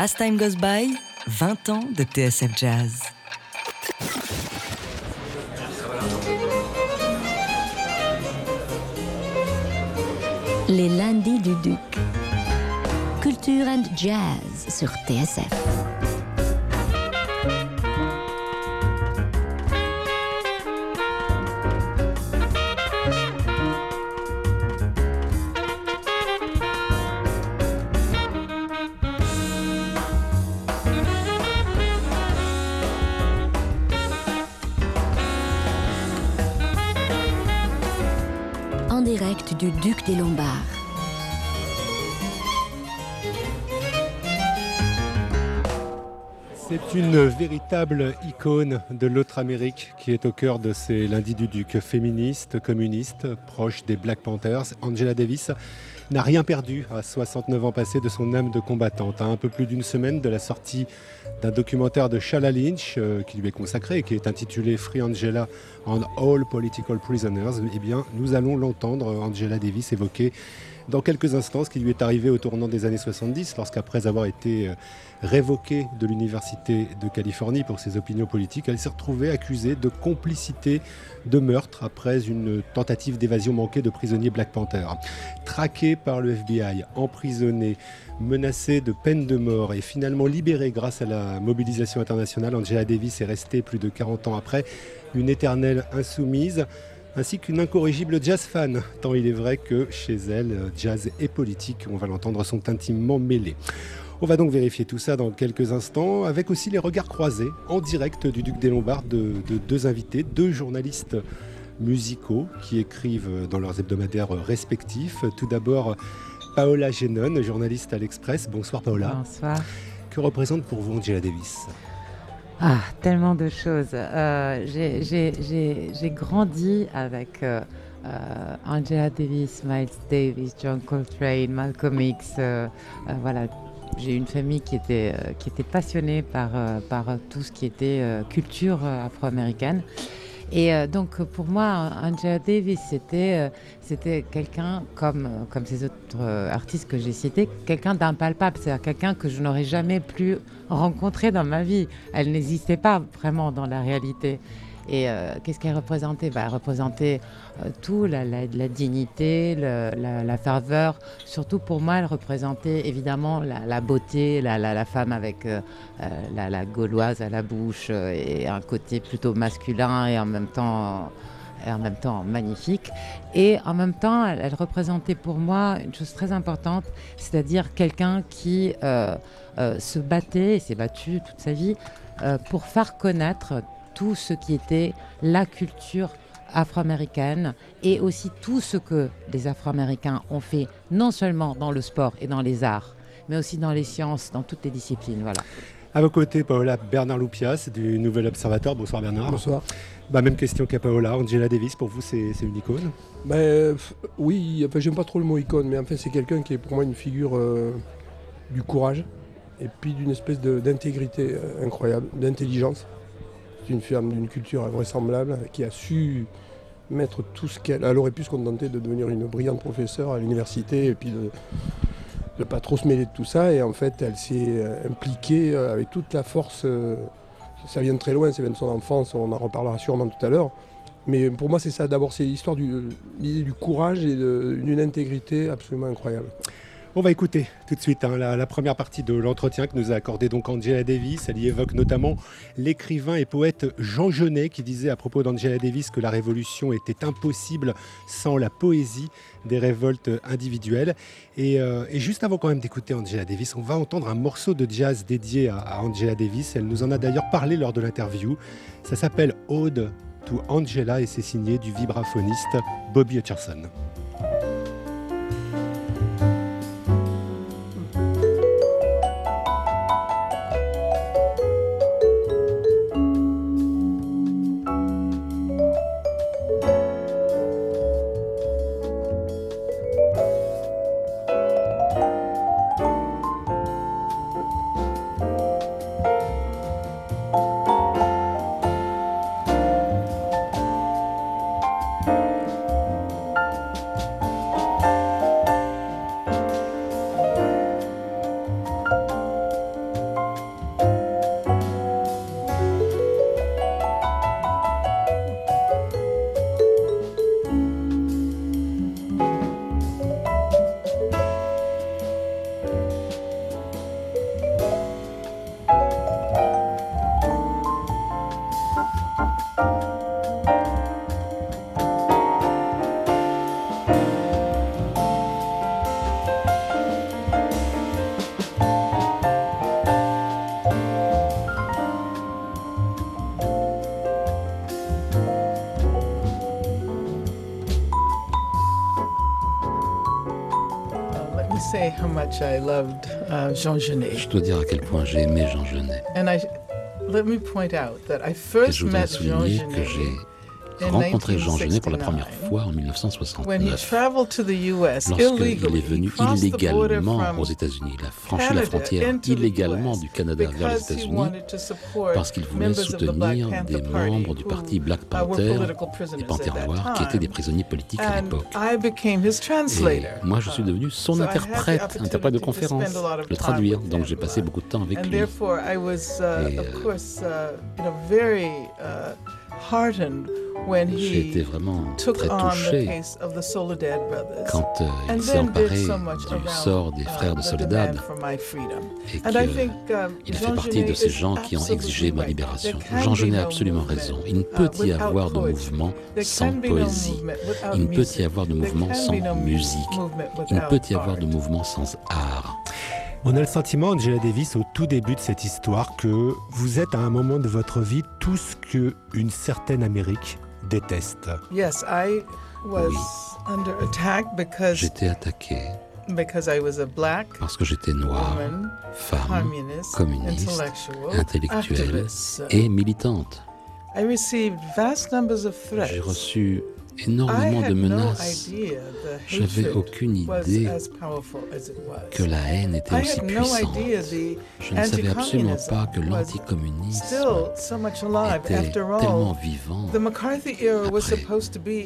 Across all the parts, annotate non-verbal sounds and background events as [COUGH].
As Time Goes By, 20 ans de TSF Jazz. Les lundis du Duc. Culture and Jazz sur TSF. C'est une véritable icône de l'autre Amérique qui est au cœur de ces lundis du Duc. Féministe, communiste, proche des Black Panthers, Angela Davis n'a rien perdu à 69 ans passés de son âme de combattante. À un peu plus d'une semaine de la sortie d'un documentaire de Shala Lynch euh, qui lui est consacré et qui est intitulé Free Angela and All Political Prisoners, eh bien, nous allons l'entendre, Angela Davis, évoquer dans quelques instants ce qui lui est arrivé au tournant des années 70, lorsqu'après avoir été euh, révoquée de l'Université de Californie pour ses opinions politiques, elle s'est retrouvée accusée de complicité de meurtre après une tentative d'évasion manquée de prisonniers Black Panther. Traquée par le FBI, emprisonnée, menacée de peine de mort et finalement libérée grâce à la mobilisation internationale, Angela Davis est restée plus de 40 ans après une éternelle insoumise ainsi qu'une incorrigible jazz fan, tant il est vrai que chez elle, jazz et politique, on va l'entendre, sont intimement mêlés. On va donc vérifier tout ça dans quelques instants, avec aussi les regards croisés en direct du Duc des Lombards de, de deux invités, deux journalistes musicaux qui écrivent dans leurs hebdomadaires respectifs. Tout d'abord, Paola Genon, journaliste à l'Express. Bonsoir Paola. Bonsoir. Que représente pour vous Angela Davis? Ah, tellement de choses. Euh, j'ai- grandi avec euh, euh, Angela Davis, Miles Davis, John Coltrane, Malcolm X. voilà, j'ai une famille qui était, passionnée par, tout ce qui était culture afro-américaine. Et euh, donc pour moi, Angela Davis, c'était euh, quelqu'un comme, euh, comme ces autres artistes que j'ai cités, quelqu'un d'impalpable, c'est-à-dire quelqu'un que je n'aurais jamais pu rencontrer dans ma vie. Elle n'existait pas vraiment dans la réalité. Et euh, qu'est-ce qu'elle représentait? Bah, Elle représentait euh, tout, la, dignité, la, ferveur. Surtout pour moi, elle représentait évidemment la, beauté, la, femme avec euh, la, gauloise à la bouche et un côté plutôt masculin et en même temps, en même temps magnifique. Et en même temps, elle, représentait pour moi une chose très importante, c'est-à-dire quelqu'un qui se battait et s'est battu toute sa vie pour faire connaître tout ce qui était la culture afro-américaine et aussi tout ce que les Afro-Américains ont fait, non seulement dans le sport et dans les arts, mais aussi dans les sciences, dans toutes les disciplines. Voilà. À vos côtés, Paola Bernard Loupias du Nouvel Observateur. Bonsoir Bernard. Bonsoir. Bah, même question qu'à Paola. Angela Davis, pour vous, c'est c'est une icône? Ben, euh, oui, enfin, j'aime pas trop le mot icône, mais en fait, c'est quelqu'un qui est pour moi une figure euh, du courage et puis d'une espèce de- d'intégrité euh, incroyable, d'intelligence. Une femme d'une culture invraisemblable qui a su mettre tout ce qu'elle. Elle aurait pu se contenter de devenir une brillante professeure à l'université et puis de ne pas trop se mêler de tout ça. Et en fait, elle s'est euh, impliquée euh, avec toute la force. euh, ça vient de très loin, ça vient de son enfance, on en reparlera sûrement tout à l'heure. Mais pour moi, c'est ça. D'abord, c'est l'histoire du, du courage et d'une intégrité absolument incroyable. On va écouter tout de suite hein, la, première partie de l'entretien que nous a accordé donc Angela Davis. Elle y évoque notamment l'écrivain et poète Jean Genet qui disait à propos d'Angela Davis que la révolution était impossible sans la poésie des révoltes individuelles. Et, euh, juste avant quand même d'écouter Angela Davis, on va entendre un morceau de jazz dédié à, à Angela Davis. Elle nous en a d'ailleurs parlé lors de l'interview. Ça s'appelle Ode to Angela et c'est signé du vibraphoniste Bobby Hutcherson. Much I loved uh, Jean Genet. Je dois dire à quel point j'ai aimé Jean Genet. And I, let me point out that I Et first je voudrais met Jean que Genet j'ai rencontré Jean Genet pour la 1969. première fois en when he 1969. traveled to the U.S. Lorsqu'il est venu illégalement aux États-Unis, il a franchi la frontière illégalement du Canada vers les États-Unis parce qu'il voulait soutenir des membres du parti Black uh, Panther political et prisoners Panthère at that Noir qui étaient des prisonniers politiques à l'époque. I became his Et translator. moi, je suis devenu son interprète, interprète de conférence, le traduire. Donc j'ai passé beaucoup de temps avec lui. uh, Et, euh, uh, uh, J'ai été he vraiment très touché quand euh, il s'est emparé du sort des uh, frères de Soledad et And I que think, um, il a fait Jean partie de Genet ces is gens qui ont exigé ma absolutely right. libération. Jean Genet a absolument raison. Il ne uh, peut y without avoir de poetry. mouvement sans poésie. Il ne peut y music. avoir de mouvement can sans musique. Il ne without peut y avoir art. de mouvement sans art. On a le sentiment, Angela Davis, au tout début de cette histoire, que vous êtes à un moment de votre vie tout ce que une certaine Amérique déteste. Yes, I was Oui. under attack because J'étais attaqué because I was a black parce que j'étais noir, woman, femme communist, communiste, intellectual, intellectuelle et militante. I received vast numbers of threats. J'ai reçu énormément de menaces. J'avais aucune idée que la haine était aussi puissante. Je ne savais absolument pas que l'anticommunisme était tellement vivant. Après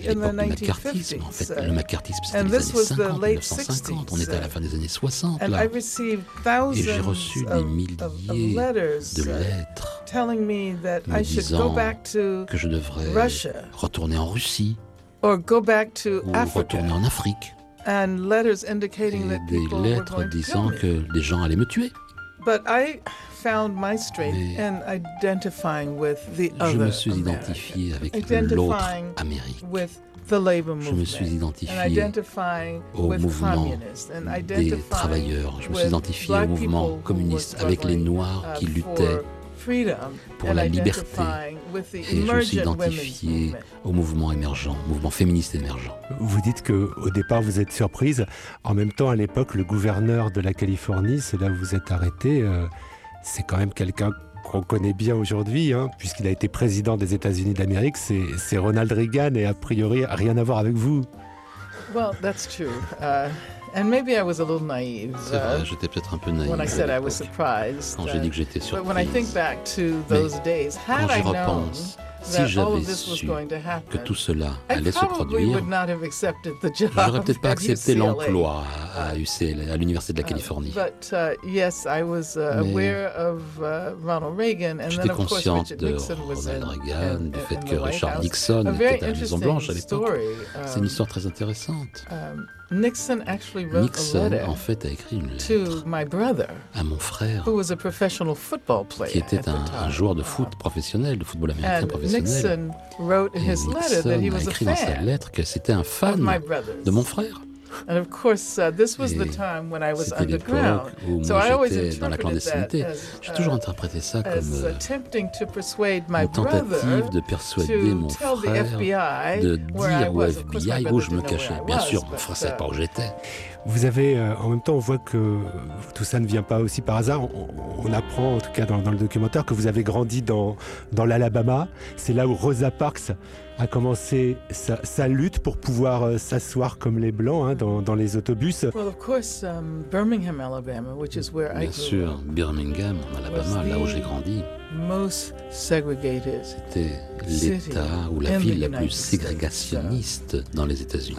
L'époque du macartisme, en 1950s. fait, le macartisme c'était les années was the 50, late 1950, on était à la 60s, fin des années 60 And là. Et j'ai reçu des milliers de lettres telling me disant que je devrais retourner en Russie or go back to ou Africa. retourner en Afrique. And letters indicating that des lettres disant que les gens allaient me tuer. But I found my strength Mais in identifying with the Je other me suis identifié avec l'autre Amérique. with the labor Je me suis movement, identifié au mouvement des travailleurs. Je me suis identifié au mouvement communiste avec les Noirs uh, qui luttaient pour la liberté. identifying with the et je me suis identifié au mouvement émergent, mouvement féministe émergent. Vous dites que au départ vous êtes surprise. En même temps, à l'époque, le gouverneur de la Californie, c'est là où vous êtes arrêté, euh, c'est quand même quelqu'un qu'on connaît bien aujourd'hui, hein, puisqu'il a été président des États-Unis d'Amérique. C'est c'est Ronald Reagan et a priori rien à voir avec vous. Well, that's true. Uh, and maybe I was a little naive C'est vrai, uh, j'étais peut-être un peu naïf when I said I was surprised. quand uh, j'ai dit que j'étais But when I think back to Mais those days, Quand had j'y I known repense, si that all j'avais of this was su going to que happen, tout cela I allait se produire, would not have accepted the job j'aurais peut-être pas accepté l'emploi à, UCL, à l'Université de la Uh, Californie. but uh, yes, I was uh, Mais aware of uh, Ronald Reagan, and J'étais then of course consciente Richard de Nixon was Ronald Reagan, du fait the que Richard. Nixon était à la Maison Blanche à l'époque. C'est une Um, histoire très intéressante. Nixon actually wrote a Nixon, letter en fait, a écrit une to lettre my brother, à mon frère, who was a professional football player qui était un, joueur de foot professionnel, de football américain And professionnel. Nixon wrote in Et his letter that he Nixon a was a écrit dans sa fan lettre que c'était un of fan de mon frère. And of course, uh, this was the Et time when I was C'était underground. l'époque où So moi I always j'étais dans la interpreted that clandestinité. as, J'ai toujours uh, interprété ça as comme euh, attempting to persuade my une tentative brother de persuader to mon tell the frère FBI de where I dire au FBI brother où je me cachais. I Bien was, sûr, mon frère ne savait uh, pas où j'étais. Vous avez, euh, en même temps, on voit que tout ça ne vient pas aussi par hasard. On, on apprend, en tout cas dans, dans le documentaire, que vous avez grandi dans, dans l'Alabama. C'est là où Rosa Parks a commencé sa, sa lutte pour pouvoir euh, s'asseoir comme les Blancs hein, dans, dans les autobus. Well, of course, um, Birmingham, Alabama, which is where I Bien grew sûr, up, Birmingham, en Alabama, là où j'ai grandi, most segregated. c'était l'État ou la ville la plus ségrégationniste dans les États-Unis.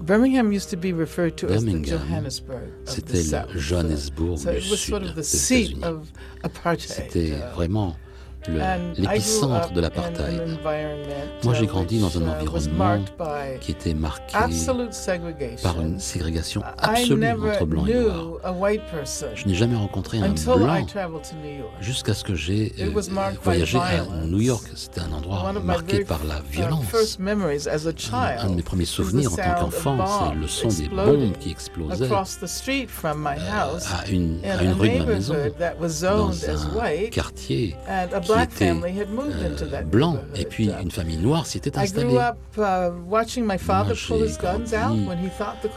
Birmingham used to be referred to as the Birmingham, Johannesburg of the C'était le. Johannesburg So du it was sud sort of the des seat États-Unis. of apartheid. C'était vraiment grew l'épicentre de l'apartheid, Moi, j'ai grandi dans un uh, environnement qui était marqué par une ségrégation absolue entre blancs et noirs. Je n'ai jamais rencontré un blanc jusqu'à ce que j'ai euh, voyagé à. New York. C'était un endroit marqué par la uh, violence. Un, de mes premiers souvenirs en tant qu'enfant, c'est le son des bombes qui explosaient euh, à une, à rue de ma maison, dans un quartier qui était euh, blanc, et puis une famille noire s'y était installée. uh,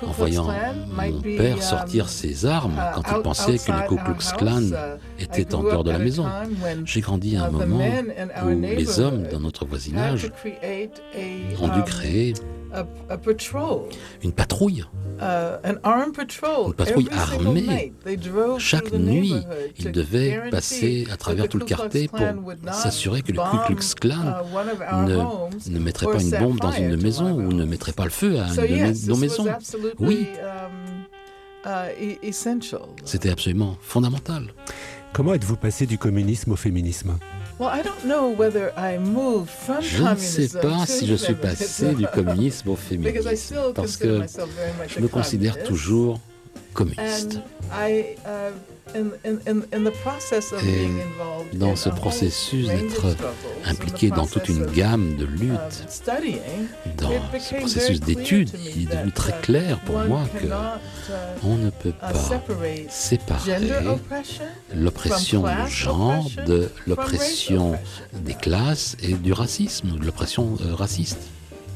En voyant mon père um, sortir ses armes uh, quand il pensait que le Ku Klux. Klan Uh, était en dehors de la maison. J'ai grandi à un moment où les hommes dans notre voisinage ont dû um, créer une patrouille. Uh, an armed patrol. Une patrouille armée. night, they drove Chaque through the nuit, neighborhood ils to devaient passer à that travers the tout le Ku Klux quartier pour Klan would not s'assurer que le Ku Klux bomb, Klan uh, ne, ne mettrait or pas une set bombe dans fire une to maison ou ne mettrait pas le feu à une de yes, nos maisons. was absolutely Oui. um, uh, e-. C'était absolument fondamental. Comment êtes-vous passé du communisme au féminisme? Well, I don't know whether I moved from Je ne sais pas si je suis passé du communisme au [LAUGHS] féminisme, parce que je me considère toujours communiste. Et being involved dans in ce processus d'être Impliqué dans toute une gamme de uh, luttes, dans ce processus me il est devenu that, très uh, clair pour moi que cannot, uh, on ne peut uh, pas separate séparer l'oppression du genre de from l'oppression des classes et du racisme, de l'oppression euh, raciste.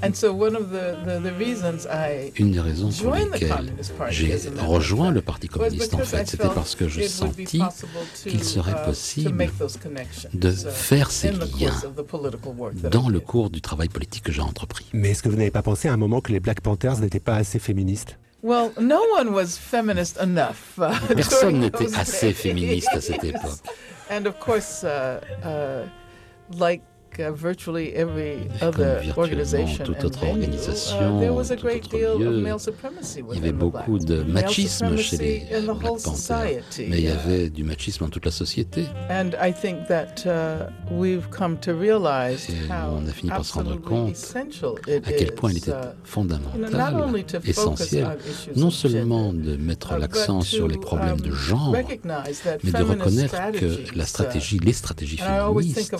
And so one of the, the, the reasons I Une des raisons pour joined the lesquelles Communist Party j'ai rejoint le Parti was communiste en because I fait, c'était felt parce que je it would be sentis possible to, qu'il serait uh, possible make those connections, de uh, faire ces in the liens dans le cours du travail politique que j'ai entrepris. Mais est-ce que vous n'avez pas pensé à un moment que les Black Panthers n'étaient pas assez féministes? Well, no one was feminist enough. uh, [LAUGHS] Personne n'était assez féministe à cette époque. [LAUGHS] Like uh, virtually every other organization toute autre organisation, uh, there was a tout great autre deal lieu, of male supremacy Il y avait beaucoup de machisme chez les Black Panthers, society. mais il y avait du machisme dans toute la société. And I think that uh, we've come to realize Et how on a fini par se rendre compte À quel point il était fondamental, essentiel, non seulement de mettre l'accent but sur les to, problèmes de um, genre, recognize that mais de reconnaître que la stratégie, les stratégies féministes,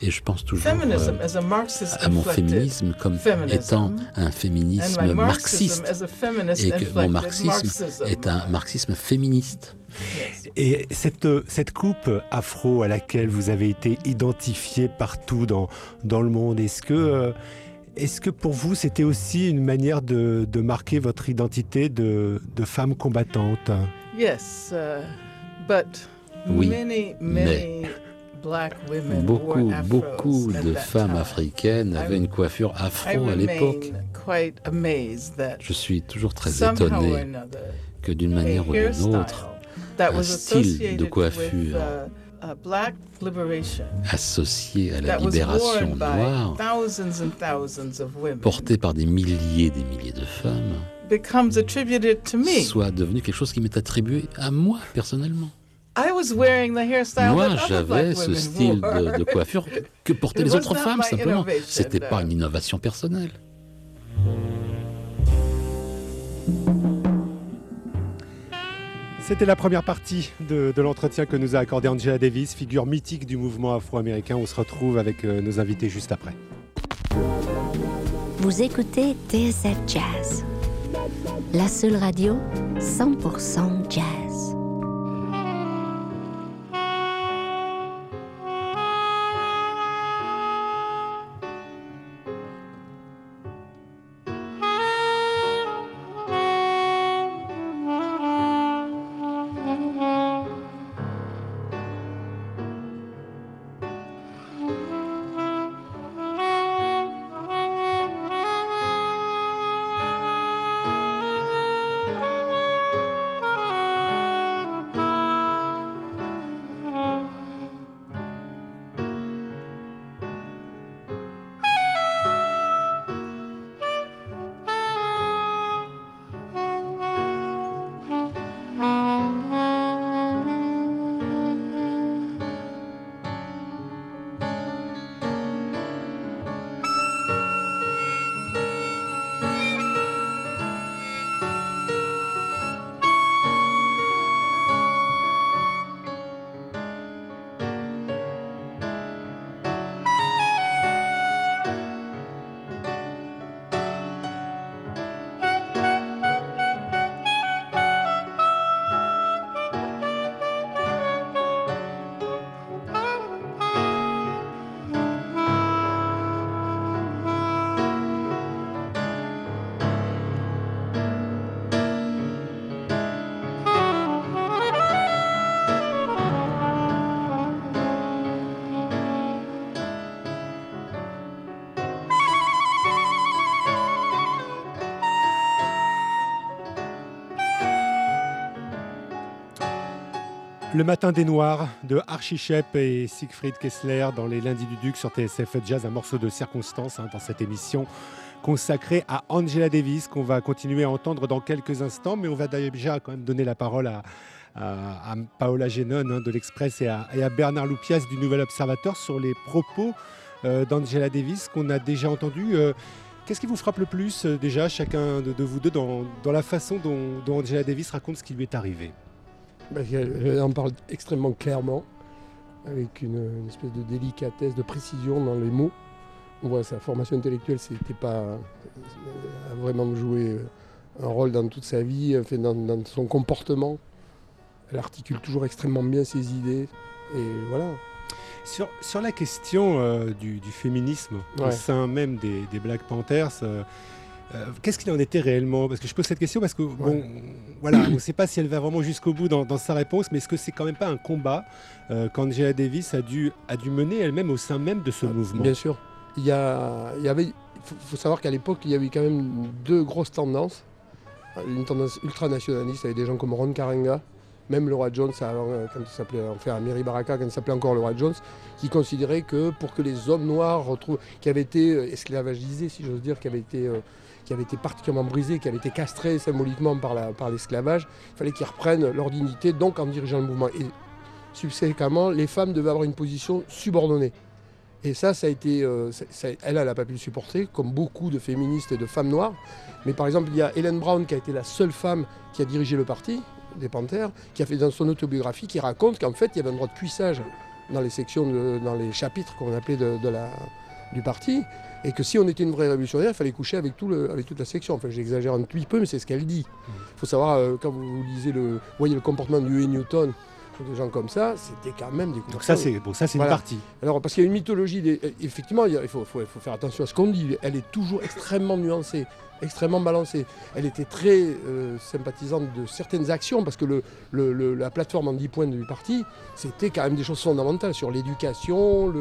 et je pense toujours feminism euh, as a Marxist à mon féminisme comme feminism, étant un and féminisme my marxiste, Marxism as a feminist et que mon marxisme Marxism. est un marxisme féministe. Yes. Et cette, cette coupe afro à laquelle vous avez été identifié partout dans, dans le monde, est-ce que, euh, est-ce que pour vous c'était aussi une manière de, de marquer votre identité de, de femme combattante? Yes, uh, but Oui, many, mais many women Beaucoup, beaucoup de femmes africaines avaient une coiffure afro à l'époque. Je suis toujours très étonné que d'une manière ou d'une autre, un style de coiffure uh, associée à la libération noire, thousands and thousands of women portée par des milliers et des milliers de femmes, becomes attributed to me. soit devenue quelque chose qui m'est attribué à moi personnellement. I was wearing the hairstyle Moi, j'avais ce women style de, de coiffure que [LAUGHS] portaient It les was autres not femmes, simplement. innovation, C'était pas une innovation personnelle. C'était la première partie de, de l'entretien que nous a accordé Angela Davis, figure mythique du mouvement afro-américain. On se retrouve avec euh, nos invités juste après. Vous écoutez TSF Jazz, la seule radio 100% jazz. Le matin des Noirs de Archie Shepp et Siegfried Kessler dans les lundis du Duc sur TSF Jazz, un morceau de circonstance hein, dans cette émission consacrée à Angela Davis qu'on va continuer à entendre dans quelques instants, mais on va déjà quand même donner la parole à, Paola Genon hein, de l'Express et, à, Bernard Loupias du Nouvel Observateur sur les propos euh, d'Angela Davis qu'on a déjà entendus. Euh, qu'est-ce qui vous frappe le plus euh, déjà, chacun de, vous deux, dans, la façon dont Angela Davis raconte ce qui lui est arrivé? Bah, elle en parle extrêmement clairement, avec une, espèce de délicatesse, de précision dans les mots. On voit sa formation intellectuelle, c'était pas a vraiment joué un rôle dans toute sa vie, dans, dans son comportement. Elle articule toujours extrêmement bien ses idées. Et voilà. Sur, sur la question euh, du, féminisme au sein même des, Black Panthers, euh, euh, qu'est-ce qu'il en était réellement? Parce que je pose cette question parce que bon, voilà, on ne sait pas si elle va vraiment jusqu'au bout dans, sa réponse, mais est-ce que c'est quand même pas un combat euh, qu'Angela Davis a dû, a dû mener elle-même au sein même de ce ah, mouvement? Bien sûr. Il y, a, il y avait, faut, savoir qu'à l'époque, il y avait quand même deux grosses tendances. Une tendance ultranationaliste avec des gens comme Ron Karenga, même le roi Jones, euh, quand il s'appelait, enfin Mary Baraka, quand il s'appelait encore le roi Jones, qui considérait que pour que les hommes noirs retrouvent, qui avaient été esclavagisés, si j'ose dire, qui avaient été qui avait été particulièrement brisés, qui avaient été castrés symboliquement par l'esclavage, il fallait qu'ils reprennent leur dignité, donc en dirigeant le mouvement. Et subséquemment, les femmes devaient avoir une position subordonnée. Et ça, ça a été, euh, elle, elle n'a pas pu le supporter, comme beaucoup de féministes et de femmes noires. Mais par exemple, il y a Hélène Brown qui a été la seule femme qui a dirigé le parti des Panthères, qui a fait dans son autobiographie, qui raconte qu'en fait, il y avait un droit de puissage dans les sections, dans les chapitres qu'on appelait du parti, et que si on était une vraie révolutionnaire, il fallait coucher avec, tout le, avec toute la section. Enfin, j'exagère un petit peu, mais c'est ce qu'elle dit. Il faut savoir, euh, quand vous lisez le, voyez le comportement de Huey Newton, des gens comme ça, c'était quand même des Donc ça, c'est bon, ça, c'est une partie. Alors, parce qu'il y a une mythologie, des, effectivement, il faut, faut, faire attention à ce qu'on dit. Elle est toujours extrêmement nuancée extrêmement balancée. Elle était très euh, sympathisante de certaines actions parce que la plateforme en 10 points du parti, c'était quand même des choses fondamentales sur l'éducation,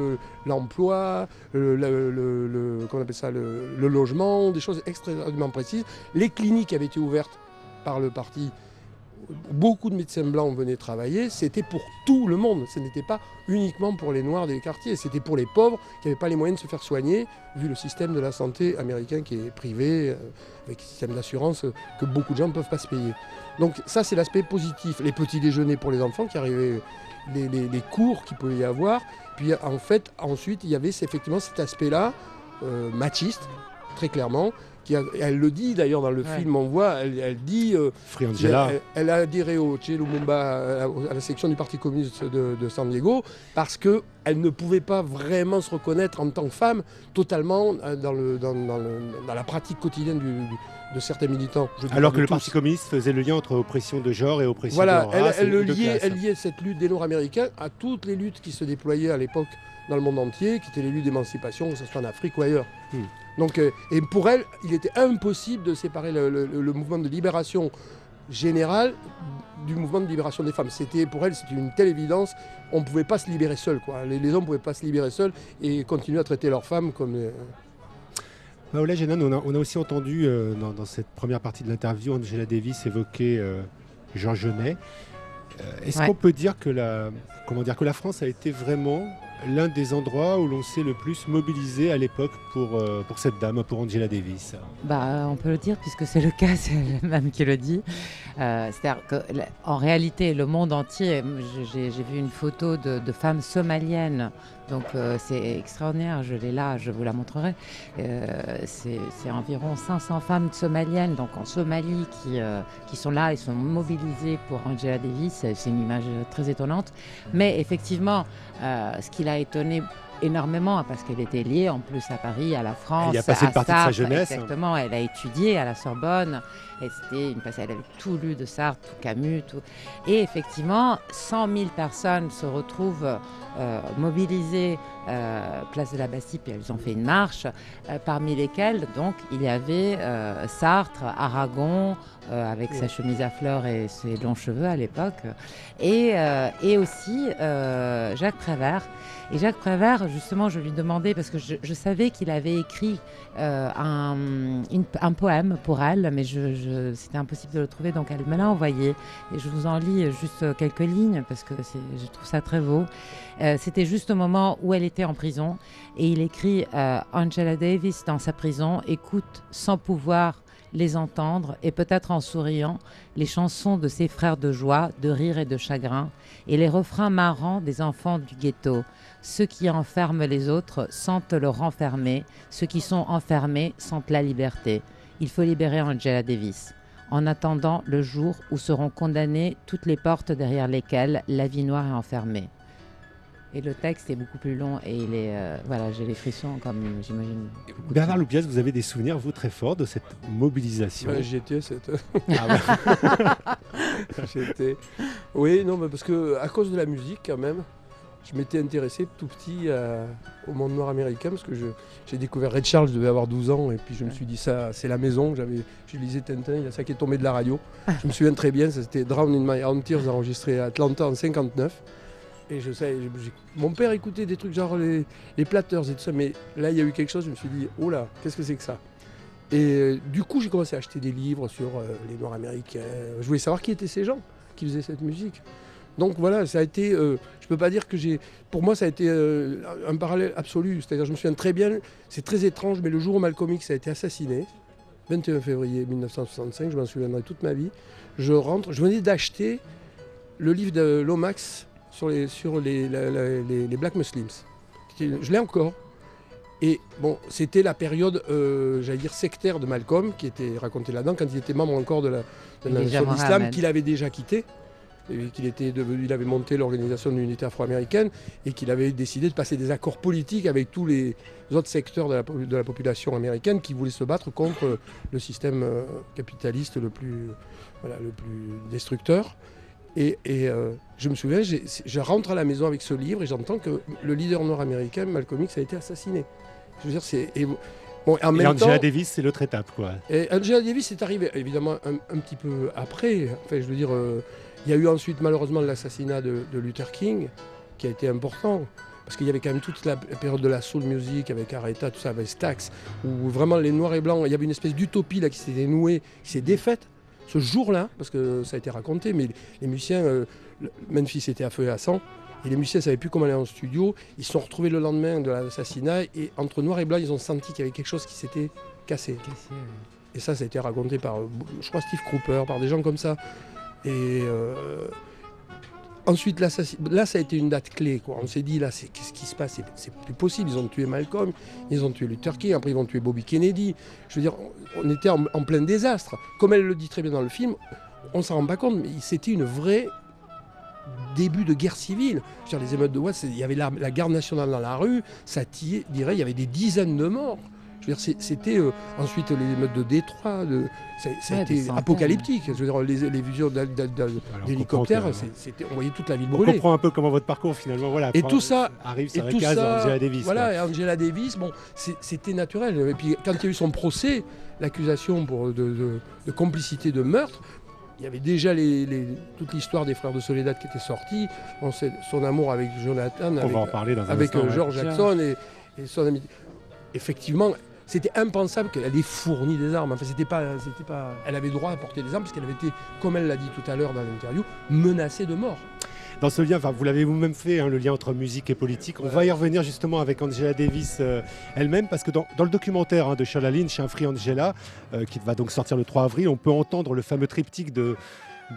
l'emploi, le, ça, le, logement, des choses extrêmement précises. Les cliniques avaient été ouvertes par le parti beaucoup de médecins blancs venaient travailler, c'était pour tout le monde. Ce n'était pas uniquement pour les noirs des quartiers, c'était pour les pauvres qui n'avaient pas les moyens de se faire soigner, vu le système de la santé américain qui est privé, euh, avec un système d'assurance que beaucoup de gens ne peuvent pas se payer. Donc ça, c'est l'aspect positif. Les petits déjeuners pour les enfants qui arrivaient, les, cours qu'il pouvait y avoir. Puis en fait, ensuite, il y avait effectivement cet aspect-là, euh, machiste, très clairement, elle le dit d'ailleurs dans le film, on voit, elle, dit. Euh, elle, elle, a adhéré au Che Lumumba, à, la section du Parti communiste de, San Diego, parce qu'elle ne pouvait pas vraiment se reconnaître en tant que femme totalement euh, dans, le, dans, la pratique quotidienne de certains militants. Alors que le Parti communiste faisait le lien entre oppression de genre et oppression de race. Voilà, elle, liait, elle liait cette lutte des Nord-Américains à toutes les luttes qui se déployaient à l'époque dans le monde entier, qui étaient les luttes d'émancipation, que ce soit en Afrique ou ailleurs. Hmm. Donc, euh, et pour elle, il était impossible de séparer le, mouvement de libération général du mouvement de libération des femmes. C'était pour elle, c'était une telle évidence, on ne pouvait pas se libérer seul. Quoi. Les, hommes ne pouvaient pas se libérer seuls et continuer à traiter leurs femmes comme. Euh... Paola on a, on a, aussi entendu euh, dans, cette première partie de l'interview Angela Davis évoquer euh, Jean Genet. Est-ce qu'on peut dire que la, comment dire que la France a été vraiment l'un des endroits où l'on s'est le plus mobilisé à l'époque pour, euh, pour cette dame, pour Angela Davis bah, On peut le dire puisque c'est le [LAUGHS] cas, c'est elle-même qui le dit. Euh, c'est-à-dire qu'en réalité, le monde entier, j'ai vu une photo de femmes somaliennes donc euh, c'est extraordinaire, je l'ai là, je vous la montrerai. c'est environ 500 femmes somaliennes, donc en Somalie, qui, qui sont là, ils sont mobilisées pour Angela Davis. C'est une image très étonnante. Mais effectivement, ce qui l'a étonné énormément parce qu'elle était liée en plus à Paris, à la France. Elle a passé une partie de sa jeunesse. Exactement, elle a étudié à la Sorbonne. Et c'était une elle avait tout lu de Sartre, tout Camus, tout. Et effectivement, 100 000 personnes se retrouvent euh, mobilisées euh, place de la Bastille, puis elles ont fait une marche, euh, parmi lesquelles donc il y avait euh, Sartre, Aragon, avec sa chemise à fleurs et ses longs cheveux à l'époque, et, et aussi Jacques Prévert. Et Jacques Prévert, justement, je lui demandais, parce que je, je savais qu'il avait écrit un, une- un poème pour elle, mais je, je- c'était impossible de le trouver, donc elle me l'a envoyé. Et je vous en lis juste quelques lignes, parce que je trouve ça très beau. Euh, c'était juste au moment où elle était en prison, et il écrit euh, Angela Davis dans sa prison, écoute sans pouvoir les entendre, et peut-être en souriant, les chansons de ses frères de joie, de rire et de chagrin, et les refrains marrants des enfants du ghetto. Ceux qui enferment les autres sentent le renfermer, ceux qui sont enfermés sentent la liberté. Il faut libérer Angela Davis. En attendant le jour où seront condamnées toutes les portes derrière lesquelles la vie noire est enfermée. Et le texte est beaucoup plus long et il est. euh, voilà, j'ai les frissons comme j'imagine. Bernard. Loupias, vous avez des souvenirs, vous, très forts de cette mobilisation? Ouais, J'y étais, cette... Ah [LAUGHS] bah, [LAUGHS] J'étais- Oui, non, mais parce que à cause de la musique, quand même, je m'étais intéressé tout petit à- au monde noir américain parce que je- j'ai découvert Red Charles, je devais avoir 12 ans, et puis je me suis dit, ça, c'est la maison. J'avais, je lisais Tintin, il y a ça qui est tombé de la radio. Je me souviens très bien, ça, c'était Drown in My Own Tears, enregistré à Atlanta en 59. Et je sais, mon père écoutait des trucs genre les, les Platters et tout ça, mais là, il y a eu quelque chose, je me suis dit, oh là, qu'est-ce que c'est que ça? Et euh, du coup, j'ai commencé à acheter des livres sur euh, les Noirs américains. Je voulais savoir qui étaient ces gens qui faisaient cette musique. Donc voilà, ça a été. euh, je peux pas dire que j'ai. Pour moi, ça a été euh, un parallèle absolu. C'est-à-dire, je me souviens très bien. C'est très étrange, mais le jour où Malcolm X a été assassiné, 21 février 1965, je m'en souviendrai toute ma vie. Je rentre. Je venais d'acheter le livre de Lomax sur les sur les, la- la- les, les Black Muslims. Je l'ai encore. Et bon, c'était la période, euh, j'allais dire, sectaire de Malcolm, qui était racontée là-dedans, quand il était membre encore de la, de Mohammed. qu'il avait déjà quitté, qu'il était devenu, il avait monté l'organisation de l'unité afro-américaine, et qu'il avait décidé de passer des accords politiques avec tous les autres secteurs de la, po- de la population américaine qui voulaient se battre contre le système euh, capitaliste le plus, voilà, le plus destructeur. Et, et, euh, je me souviens, je rentre à la maison avec ce livre et j'entends que le leader nord-américain, Malcolm X, a été assassiné. Je veux dire, c'est. Bon, en et Angela temps, Davis, c'est l'autre étape, quoi. et Angela Davis est arrivé évidemment un, un petit peu après. Enfin, je veux dire, euh, il y a eu ensuite malheureusement l'assassinat de, de Luther King, qui a été important. Parce qu'il y avait quand même toute la période de la soul music avec Aretha, tout ça, avec Stax, où vraiment les noirs et blancs, il y avait une espèce d'utopie là qui s'était nouée, qui s'est défaite ce jour-là, parce que ça a été raconté, mais les musiciens, euh, Memphis était à feu et à sang, et les musiciens ne savaient plus comment aller en studio. Ils se sont retrouvés le lendemain de l'assassinat, et entre noir et blanc, ils ont senti qu'il y avait quelque chose qui s'était cassé. Et ça, ça a été raconté par, euh, je crois, Steve Cropper, par des gens comme ça. Et euh, ensuite, l'assassin- là, ça a été une date clé. Quoi. On s'est dit, là, qu'est-ce qui se passe? C'est, plus possible. Ils ont tué Malcolm, ils ont tué Luther King, après ils vont tuer Bobby Kennedy. Je veux dire, on, était en, plein désastre. Comme elle le dit très bien dans le film, on s'en rend pas compte, mais c'était une vraie début de guerre civile. Dire, les émeutes de Watts, il y avait la, la garde nationale dans la rue, ça dirait, il y avait des dizaines de morts. Je veux dire, c'est- c'était euh, ensuite les émeutes de Détroit, de, ça, ça a Ouais, été apocalyptique. Je veux dire, les, les visions on d'hélicoptères, c'était, on voyait toute la ville On brûler. comprend un peu comment votre parcours, finalement, voilà. Et tout ça- arrive Et sur la tout case ça, Angela Davis. voilà, quoi. et Angela Davis, bon, c'était naturel. Et puis quand il y a eu son procès, l'accusation pour de, de- de complicité de meurtre, il y avait déjà les- les- toute l'histoire des frères de Soledad qui était sortie, on sait son amour avec Jonathan, On avec, va en parler dans un avec instant. euh, ouais. George Jackson et, et son ami. Effectivement, c'était impensable qu'elle ait fourni des armes. Enfin, c'était pas, c'était pas. Elle avait droit à porter des armes parce qu'elle avait été, comme elle l'a dit tout à l'heure dans l'interview, menacée de mort. Dans ce lien, enfin, vous l'avez vous-même fait, hein, le lien entre musique et politique. On va y revenir justement avec Angela Davis euh, elle-même, parce que dans, le documentaire hein, de Sheila Lynch, Un Free Angela, euh, qui va donc sortir le 3 avril, on peut entendre le fameux triptyque de,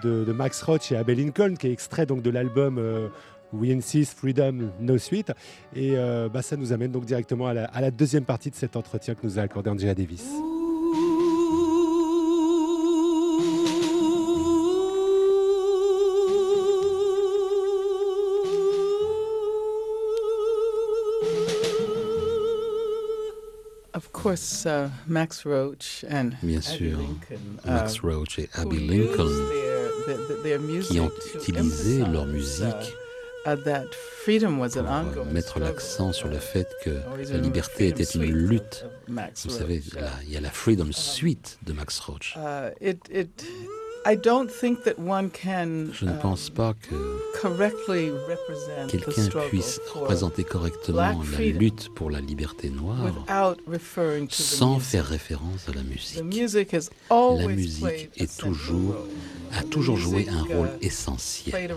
Max Roach et Abbey Lincoln, qui est extrait donc de l'album euh, We Insist, Freedom, No Suite. Et euh, bah, ça nous amène donc directement à la, à la deuxième partie de cet entretien que nous a accordé Angela Davis. Of course, uh, Max Roach and Bien Abby sûr, Lincoln, uh, Max Roach et Abby Lincoln qui ont utilisé leur musique uh, uh, that freedom was an pour euh, mettre l'accent sur le fait que la liberté était une lutte. Vous savez, là, il y a la Freedom Suite de Max Roach. Uh, it, it, I don't think that one can Je ne um, pense pas que correctly represent the quelqu'un struggle puisse représenter correctement black la freedom lutte pour la liberté noire without referring to the sans music. faire référence à la musique. La musique est toujours. A toujours joué un rôle essentiel.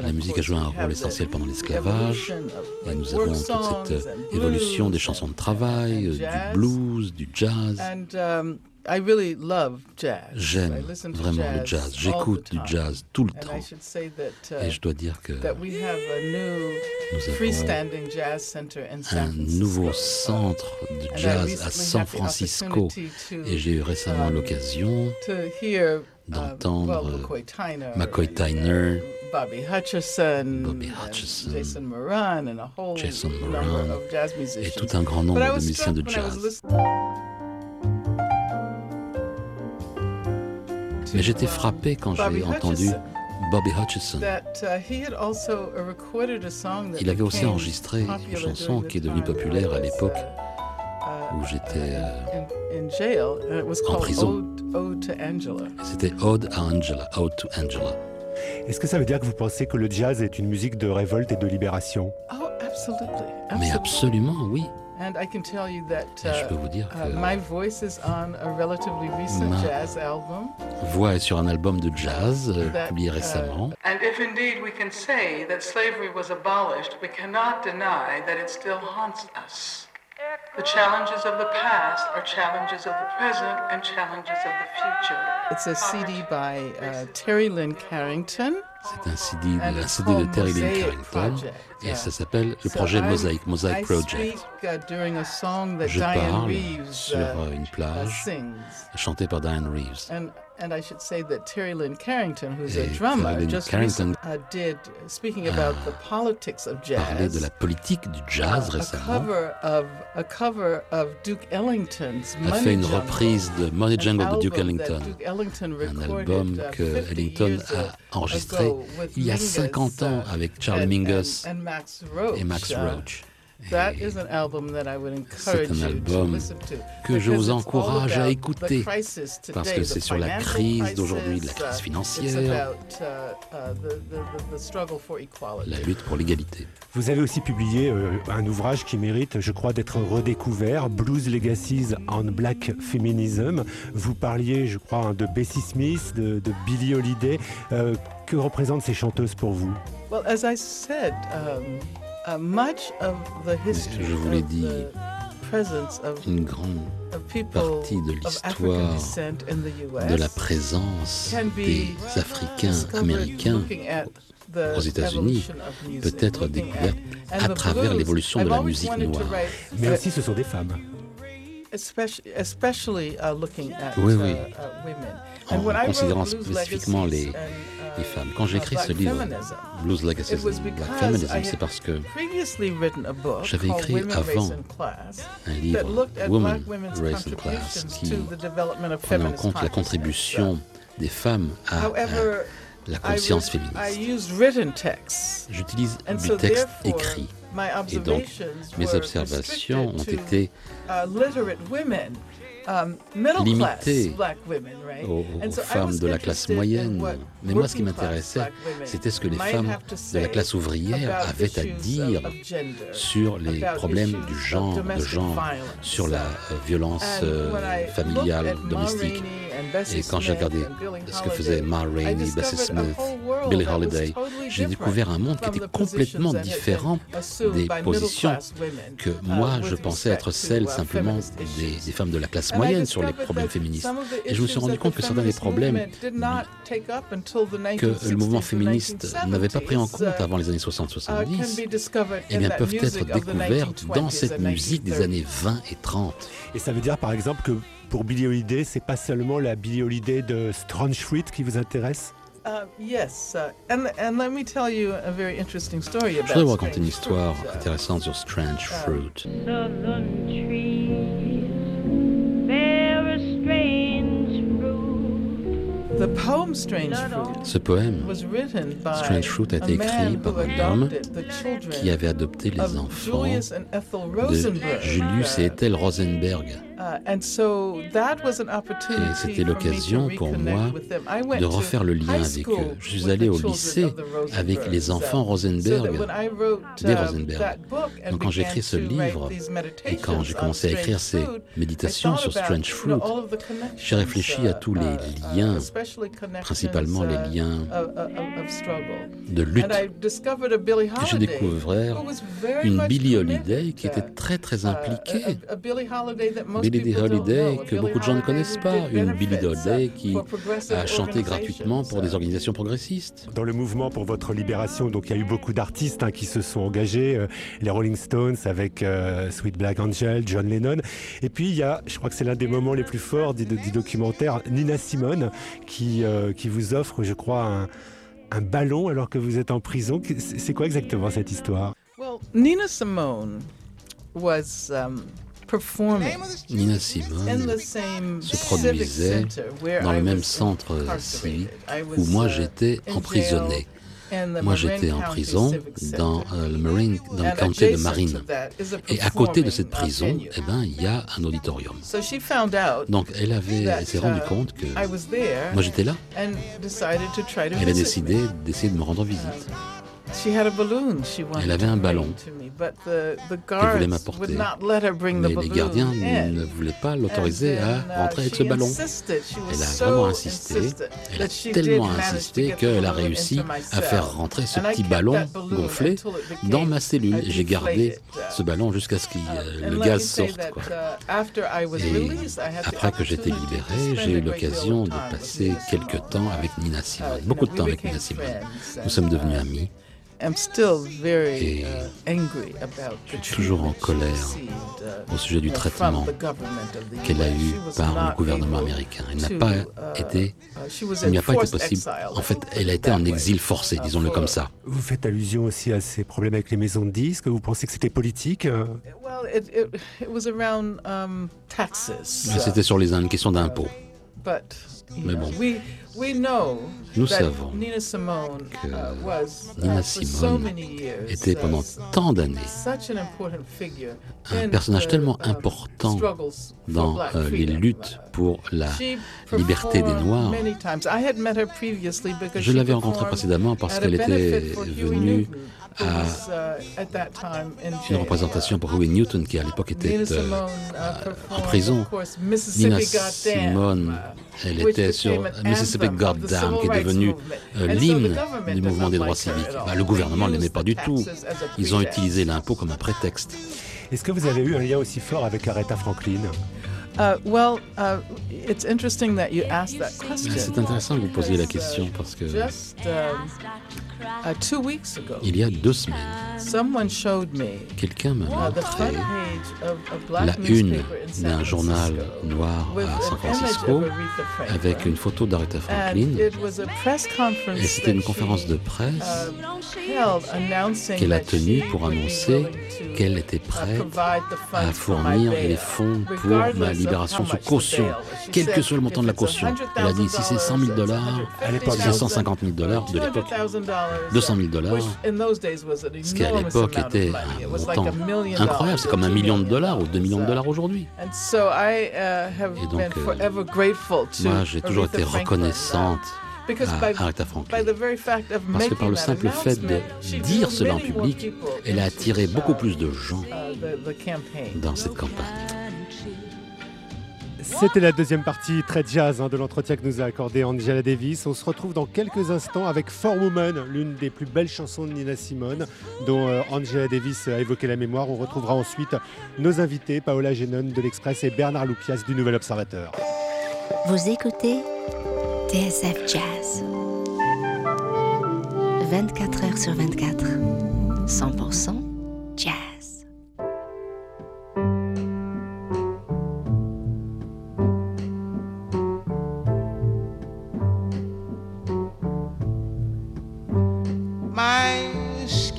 La musique a joué un rôle essentiel pendant l'esclavage. Et nous avons toute cette and évolution des chansons de travail, euh, du blues, du jazz. And I really love jazz. I J'aime vraiment le jazz. J'écoute du jazz tout le temps. should say that, uh, Et je dois dire que that we have a new nous avons freestanding jazz center in un San Francisco. nouveau centre de jazz recently à San Francisco. Et j'ai eu récemment um, l'occasion uh, d'entendre, McCoy Tyner, and, Tyner, uh, Bobby Hutcherson, Bobby and Hutcherson, Jason Moran, and a whole Jason number Moran, of jazz et musicians. tout un grand nombre de musiciens de jazz. Mais j'étais frappé quand j'ai entendu Bobby Hutcherson. that, uh, he had also recorded a song that Il avait aussi enregistré une popular chanson qui est devenue time populaire à I was, l'époque uh, où j'étais euh, in, in jail, and it was en called prison. Ode, Ode to Angela. C'était Ode à Angela, Ode to Angela. Est-ce que ça veut dire que vous pensez que le jazz est une musique de révolte et de libération? Oh, absolutely, Mais absolument, oui. And I can tell you that Et je peux uh, uh, my voice is on a relatively recent Ma- jazz album. Voix est sur un album de jazz euh, That, publié uh, récemment. And if indeed we can say that slavery was abolished, we cannot deny that it still haunts us. The challenges of the past are challenges of the present and challenges of the future. It's a CD by uh, Terry Lynn Carrington. C'est un CD, un CD de Terry Lynn Carrington et ça s'appelle le projet Mosaic, Mosaic Project. uh, Je parle sur uh, euh, une plage chantée par Diane Reeves. And I should say that Terry Lynn Carrington, who's a Et drummer, just Carrington uh, did speaking about the politics of jazz. De la politique du jazz uh, a récemment. cover of a cover of Duke Ellington's A Money fait une Jungle, reprise de Money Jungle de Duke Ellington. Duke Ellington Un album uh, que 50 Ellington a enregistré il y a Mingus, 50 ans uh, avec Charlie Mingus and, and Max Roach. et Max uh, Roach. That Et is an album that I would encourage un you to album listen to. que je because vous encourage à about écouter, parce que the c'est sur la crise d'aujourd'hui, de la crise uh, financière. Uh, uh, the, the, the, the struggle for equality. La lutte pour l'égalité. Vous avez aussi publié euh, un ouvrage qui mérite, je crois, d'être redécouvert, Blues Legacies on Black Feminism. Vous parliez, je crois, hein, de Bessie Smith, de, de Billie Holiday. Euh, que représentent ces chanteuses pour vous? Well, as I said, um, uh, much of the history je vous l'ai of dit, the presence of, Une grande partie de of African l'histoire descent in the US de la présence can des be Africains discovered américains aux États-Unis evolution of music, peut être découverte à travers l'évolution de la musique noire. Mais uh, aussi, ce sont des femmes. uh, looking at Oui, uh, oui. uh, women. En considérant spécifiquement les- uh, femmes. Quand uh, Black ce livre, Blues and Black Feminism, c'est parce que J'avais écrit Women, avant un livre women's Race and Class qui prenait en compte la contribution des femmes à, la conscience féministe. J'utilise du texte écrit. Et donc, mes observations ont été um, right? aux, femmes de la classe moyenne. Mais moi, ce qui m'intéressait, c'était ce que les femmes de la classe ouvrière avaient à dire sur les problèmes du genre, de genre, sur la violence familiale, domestique. Rainey and Bessie Et quand j'ai Smith regardé ce que faisaient Ma Rainey, Bessie Smith, Billie Holiday, j'ai découvert un monde qui était complètement différent des positions que moi je pensais être celles simplement des, des femmes de la classe I moyenne sur les problèmes féministes. Et je me suis rendu compte que certains des problèmes que le mouvement 1960s to féministe n'avait pas pris en 1970s, compte avant les années uh, can 60-70, be discovered eh bien peuvent être découvertes dans 1920s cette musique des 1930s. années 20 et 30. Et ça veut dire, par exemple, que pour Billie Holiday, c'est pas seulement la Billie Holiday de Strange Fruit qui vous intéresse? Uh, yes, uh, and and let me tell you a very interesting story Je about. voudrais vous raconter une histoire intéressante sur Strange Fruit. Ce poème, was written by Strange Fruit, a été écrit man par who un homme adopted the children qui avait adopté les of enfants Julius and Ethel de. Julius et Ethel Rosenberg. Uh, and so that was an opportunity Et c'était for me to l'occasion pour reconnect moi with them. I went de to refaire le lien avec school eux. Je suis with allé the au children lycée avec les enfants Rosenberg when I wrote, des um, Rosenberg. that book and Donc quand j'ai écrit ce livre these et quand j'ai meditations commencé à écrire ces méditations sur Strange Fruit, j'ai réfléchi à uh, tous les uh, liens, principalement les uh, liens de lutte. And I discovered a Billie Et j'ai découvert une Billie Holiday qui était très très Uh, impliquée. Billie Holiday that most Billie people don't Holiday que beaucoup de gens ne connaissent pas, une Billie Holiday qui a chanté gratuitement pour des organizations. organisations progressistes. Dans le mouvement pour votre libération, donc il y a eu beaucoup d'artistes hein, qui se sont engagés, euh, les Rolling Stones avec euh, Sweet Black Angel, John Lennon, et puis il y a, je crois que c'est l'un des moments les plus forts du, du documentaire, Nina Simone, qui, euh, qui vous offre, je crois, un, un ballon alors que vous êtes en prison. C'est quoi exactement cette histoire? Well, Nina Simone was um, Nina in Simone se produisait dans le même centre incarcerated. civique où moi uh, j'étais emprisonné. Moi j'étais en prison Center. dans euh, le Marine, dans le comté de Marine. Et à côté de cette prison, eh ben, il y a un auditorium. So she found out Donc elle avait, that, elle s'est rendue uh, compte que I was there moi j'étais là. and decided to try to Elle a visit décidé d'essayer de me rendre visite. She had a balloon she wanted Elle avait un ballon qu'elle voulait m'apporter. would not let her bring the Mais les gardiens ne voulaient pas l'autoriser à uh, rentrer avec ce ballon. insisted, she was Elle a so vraiment insisté, Elle a that she tellement insisté qu'elle a réussi à faire cell. rentrer ce petit ballon gonflé dans ma cellule. j'ai gardé uh, ce ballon jusqu'à ce que le and let me gaz sorte. quoi. uh, after I was Et released, I had the après que j'étais opportunity to libéré, j'ai eu l'occasion of de time with passer Nina quelques Simone. temps avec Nina Uh, Simone, beaucoup de temps we avec Nina became Simone. friends, Nous sommes devenus uh, amis. I'm still very Et uh, angry about the je suis toujours en colère uh, au sujet du traitement qu'elle a eu par le gouvernement américain. Elle n'a pas uh, été, she was il n'y a pas été possible. En fait, elle a été en exil forcé, disons-le comme ça. Vous faites allusion aussi à ces problèmes avec les maisons de disques. Vous pensez que c'était politique C'était sur les, une question d'impôt. But you Mais bon. We, we know Nous savons Nina Simone que uh, was, uh, Nina Simone many years, était uh, pendant tant d'années un personnage tellement um, important dans euh, les luttes pour la liberté des Noirs. Je l'avais rencontrée précédemment parce qu'elle était venue à was, at that time in une représentation pour Huey Newton qui à l'époque était Nina euh, uh, en prison. Nina Simone, uh, elle which était sur Mississippi anthem of the Goddamn civil qui est rights devenu movement. euh, l'hymne government du mouvement not des droits civiques. at all. Bah, le gouvernement ne They l'aimait used pas the du tout. taxes as a Ils ont pretext. utilisé l'impôt comme un prétexte. Est-ce que vous avez eu un lien aussi fort avec Aretha Franklin? Uh, well, uh, it's interesting that you asked that question. C'est intéressant que vous posiez la question parce que Just um, uh, two weeks ago, il y a deux semaines, someone showed me quelqu'un m'a uh, montré la une d'un journal noir à San Francisco avec une photo d'Aretha Franklin. Et c'était une conférence de presse held announcing qu'elle a tenue pour annoncer qu'elle était prête à fournir les fonds pour regardless ma of libération sous caution, quel que soit le montant de la caution. Elle a dit si c'est 100 000 dollars, c'est 150 000 dollars de l'époque, 200 000 dollars, ce qui à l'époque était un montant incroyable, c'est comme un million de dollars ou deux millions de dollars aujourd'hui. Uh, Et donc, euh, Moi, j'ai toujours été reconnaissante à Aretha Franklin. Parce que par le simple fait de dire cela en public, elle a attiré beaucoup plus de gens uh, dans cette campagne. C'était la deuxième partie très jazz hein, de l'entretien que nous a accordé Angela Davis. On se retrouve dans quelques instants avec Four Women, l'une des plus belles chansons de Nina Simone, dont euh, Angela Davis a évoqué la mémoire. On retrouvera ensuite nos invités, Paola Génon de l'Express et Bernard Loupias du Nouvel Observateur. Vous écoutez TSF Jazz. 24 heures sur 24. 100% jazz.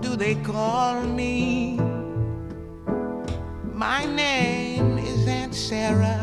Do they call me? My name is Aunt Sarah.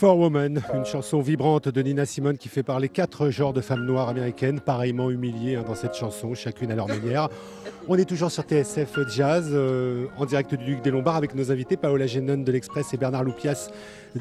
For Woman, une chanson vibrante de Nina Simone qui fait parler quatre genres de femmes noires américaines, pareillement humiliées hein, dans cette chanson, chacune à leur manière. On est toujours sur TSF Jazz, euh, en direct du Duc des Lombards, avec nos invités Paola Génon de l'Express et Bernard Loupias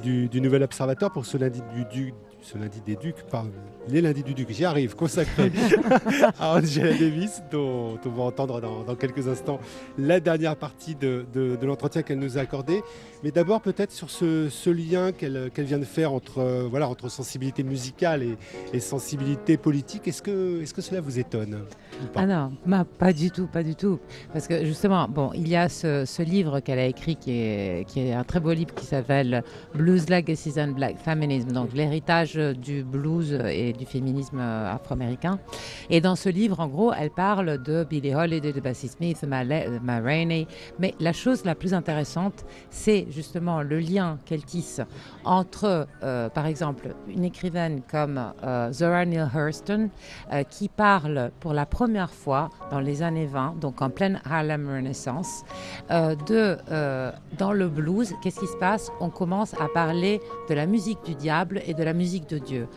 du, du Nouvel Observateur pour ce lundi du. Ce lundi des Ducs, pas les lundis du Duc, j'y arrive, consacré [LAUGHS] à Angela Davis, dont on va entendre dans, dans quelques instants la dernière partie de, de- de l'entretien qu'elle nous a accordé. Mais d'abord, peut-être sur ce, ce lien qu'elle qu'elle vient de faire entre, euh, voilà, entre sensibilité musicale et, et sensibilité politique. Est-ce que, est que cela vous étonne ou pas? Ah non, ma- pas du tout, pas du tout. Parce que justement, bon, il y a ce, ce livre qu'elle a écrit qui est, qui est un très beau livre qui s'appelle Blues Legacies and Black Feminism, donc l'héritage du blues et du féminisme afro-américain. Et dans ce livre, en gros, elle parle de Billie Holiday, de Bessie Smith, de Ma Rainey. Mais la chose la plus intéressante, c'est justement le lien qu'elle tisse entre, euh, par exemple, une écrivaine comme euh, Zora Neale Hurston, euh, qui parle pour la première fois dans les années 20, donc en pleine Harlem Renaissance, de, dans le blues, qu'est-ce qui se passe? On commence à parler de la musique du diable et de la musique de Dieu.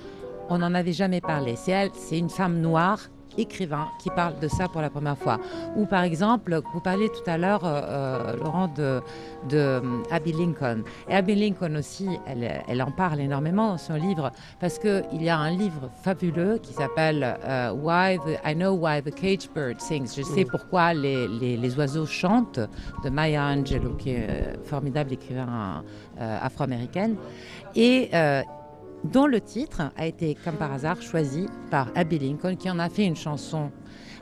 On n'en avait jamais parlé. C'est elle, c'est une femme noire écrivain qui parle de ça pour la première fois. Ou par exemple, vous parliez tout à l'heure, euh, euh, Laurent, de, de euh, Abby Lincoln. Et Abby Lincoln aussi, elle, elle en parle énormément dans son livre parce qu'il y a un livre fabuleux qui s'appelle Why I Know Why the Cage Bird Sings. Je sais pourquoi les, les, les oiseaux chantent de Maya Angelou, qui est formidable écrivain afro-américaine. Et dont le titre a été, comme par hasard, choisi par Abby Lincoln, qui en a fait une chanson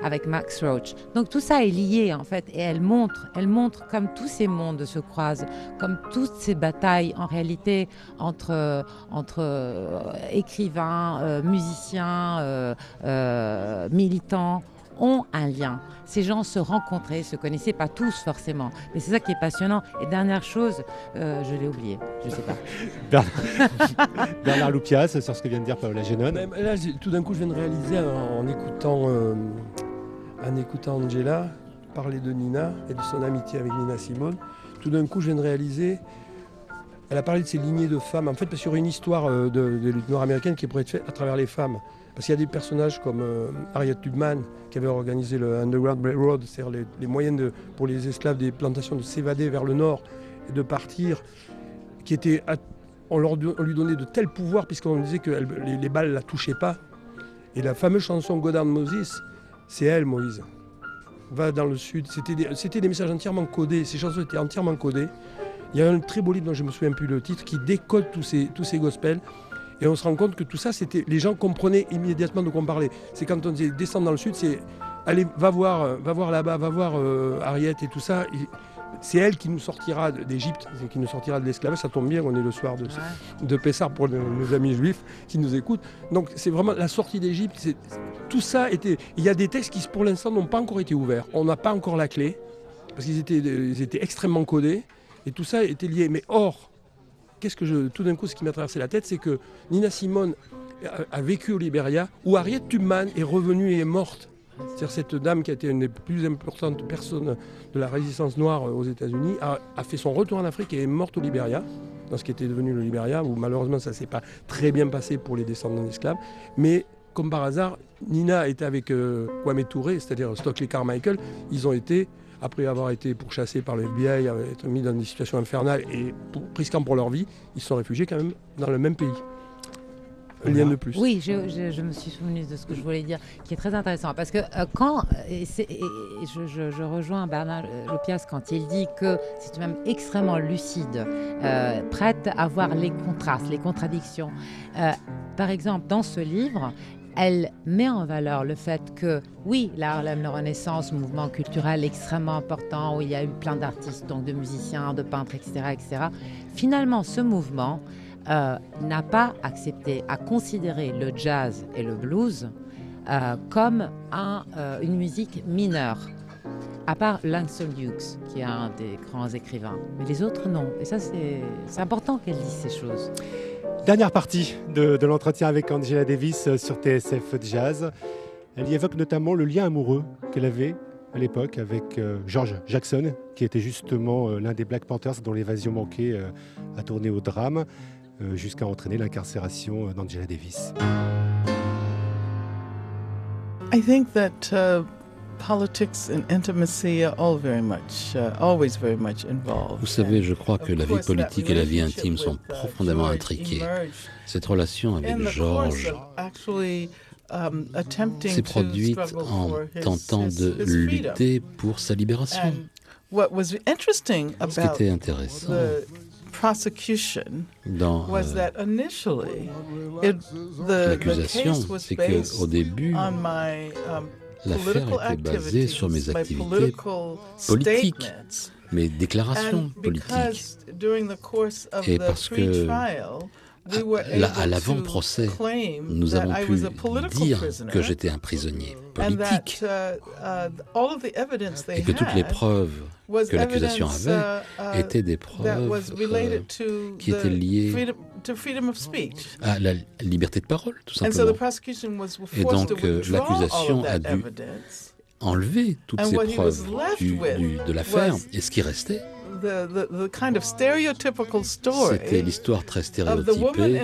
avec Max Roach. Donc tout ça est lié en fait, et elle montre, elle montre comme tous ces mondes se croisent, comme toutes ces batailles en réalité entre, entre euh, écrivains, euh, musiciens, euh, militants ont un lien. Ces gens se rencontraient, se connaissaient pas tous forcément, mais c'est ça qui est passionnant. Et dernière chose, euh, je l'ai oublié, je sais pas. [LAUGHS] [LAUGHS] Bernard, Loupias, sur ce que vient de dire Paola Génon. Là, tout d'un coup, je viens de réaliser en, écoutant, euh, en écoutant Angela parler de Nina et de son amitié avec Nina Simone. Tout d'un coup, je viens de réaliser elle a parlé de ces lignées de femmes, en fait, parce qu'il y aurait une histoire euh, de, de lutte nord-américaine qui pourrait être faite à travers les femmes. Parce qu'il y a des personnages comme euh, Harriet Tubman qui avait organisé le Underground Railroad, c'est-à-dire les, moyens pour les esclaves des plantations de s'évader vers le nord et de partir, qui était, on, leur, lui donnait de tels pouvoirs puisqu'on disait que les, balles ne la touchaient pas. Et la fameuse chanson Godard Moses, c'est elle, Moïse. Va dans le sud. C'était des, des messages entièrement codés. Ces chansons étaient entièrement codées. Il y a un très beau livre dont je me souviens plus le titre qui décode tous ces, tous ces gospels. Et on se rend compte que tout ça, c'était les gens comprenaient immédiatement de quoi on parlait. C'est quand on disait descendre dans le sud, c'est allez, va voir, va voir là-bas, va voir euh, Harriet et tout ça. C'est elle qui nous sortira d'Égypte, qui nous sortira de l'esclavage. Ça tombe bien, on est le soir de, de Pessar pour nos, amis juifs qui nous écoutent. Donc c'est vraiment la sortie d'Égypte. Tout ça était. Il y a des textes qui, pour l'instant, n'ont pas encore été ouverts. On n'a pas encore la clé parce qu'ils étaient, ils étaient extrêmement codés et tout ça était lié. Mais or, qu'est-ce que je, tout d'un coup, ce qui m'a traversé la tête, c'est que Nina Simone a, vécu au Liberia, où Harriet Tubman est revenue et est morte. C'est-à-dire cette dame qui a été une des plus importantes personnes de la résistance noire aux États-Unis, a, fait son retour en Afrique et est morte au Liberia, dans ce qui était devenu le Liberia, où malheureusement ça ne s'est pas très bien passé pour les descendants d'esclaves. Mais comme par hasard, Nina était avec euh, Kwame Touré, c'est-à-dire Stockley Carmichael, ils ont été après avoir été pourchassés par le FBI, être mis dans des situations infernales et risquant pour leur vie, ils se sont réfugiés quand même dans le même pays. Un lien de plus. Oui, je, me suis souvenu de ce que je voulais dire, qui est très intéressant. Parce que euh, quand, et, je, rejoins Bernard euh, Lopias quand il dit que c'est même extrêmement lucide, euh, prête à voir les contrastes, les contradictions. par exemple, dans ce livre, elle met en valeur le fait que, oui, la Renaissance, mouvement culturel extrêmement important, où il y a eu plein d'artistes, donc de musiciens, de peintres, etc., etc. Finalement, ce mouvement euh, n'a pas accepté à considérer le jazz et le blues euh, comme un, euh, une musique mineure, à part Langston Hughes, qui est un des grands écrivains. Mais les autres, non. Et ça, c'est important qu'elle dise ces choses. Dernière partie de, l'entretien avec Angela Davis euh, sur TSF Jazz. Elle y évoque notamment le lien amoureux qu'elle avait à l'époque avec euh, George Jackson, qui était justement euh, l'un des Black Panthers dont l'évasion manquée a tourné au drame, jusqu'à entraîner l'incarcération d'Angela Davis. I think that uh, politics and intimacy are all very much, uh, always very much involved. Vous savez, je crois que la vie politique et la vie intime sont profondément intriquées. Cette relation avec George um, s'est produite en tentant de lutter pour sa libération. Ce qui était intéressant dans euh, l'accusation, c'est qu'au début, L'affaire était basée sur mes activités politiques, mes déclarations politiques. Et parce que à l'avant-procès, nous avons pu dire que j'étais un prisonnier politique. et que toutes les preuves que l'accusation avait étaient des preuves qui étaient liées à la liberté de parole, tout simplement. Et donc l'accusation a dû enlever toutes ces preuves de l'affaire, et ce qui restait, c'était l'histoire très stéréotypée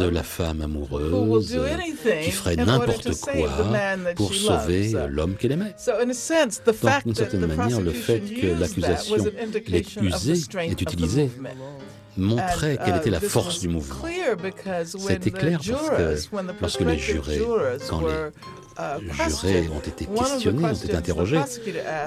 de la femme amoureuse qui ferait n'importe quoi pour sauver l'homme qu'elle aimait. Donc, d'une certaine manière, le fait que l'accusation est usée, est utilisée, montrait quelle était la force du mouvement. C'était clair parce que lorsque les jurés, quand les jurés ont été questionnés, ont été interrogés,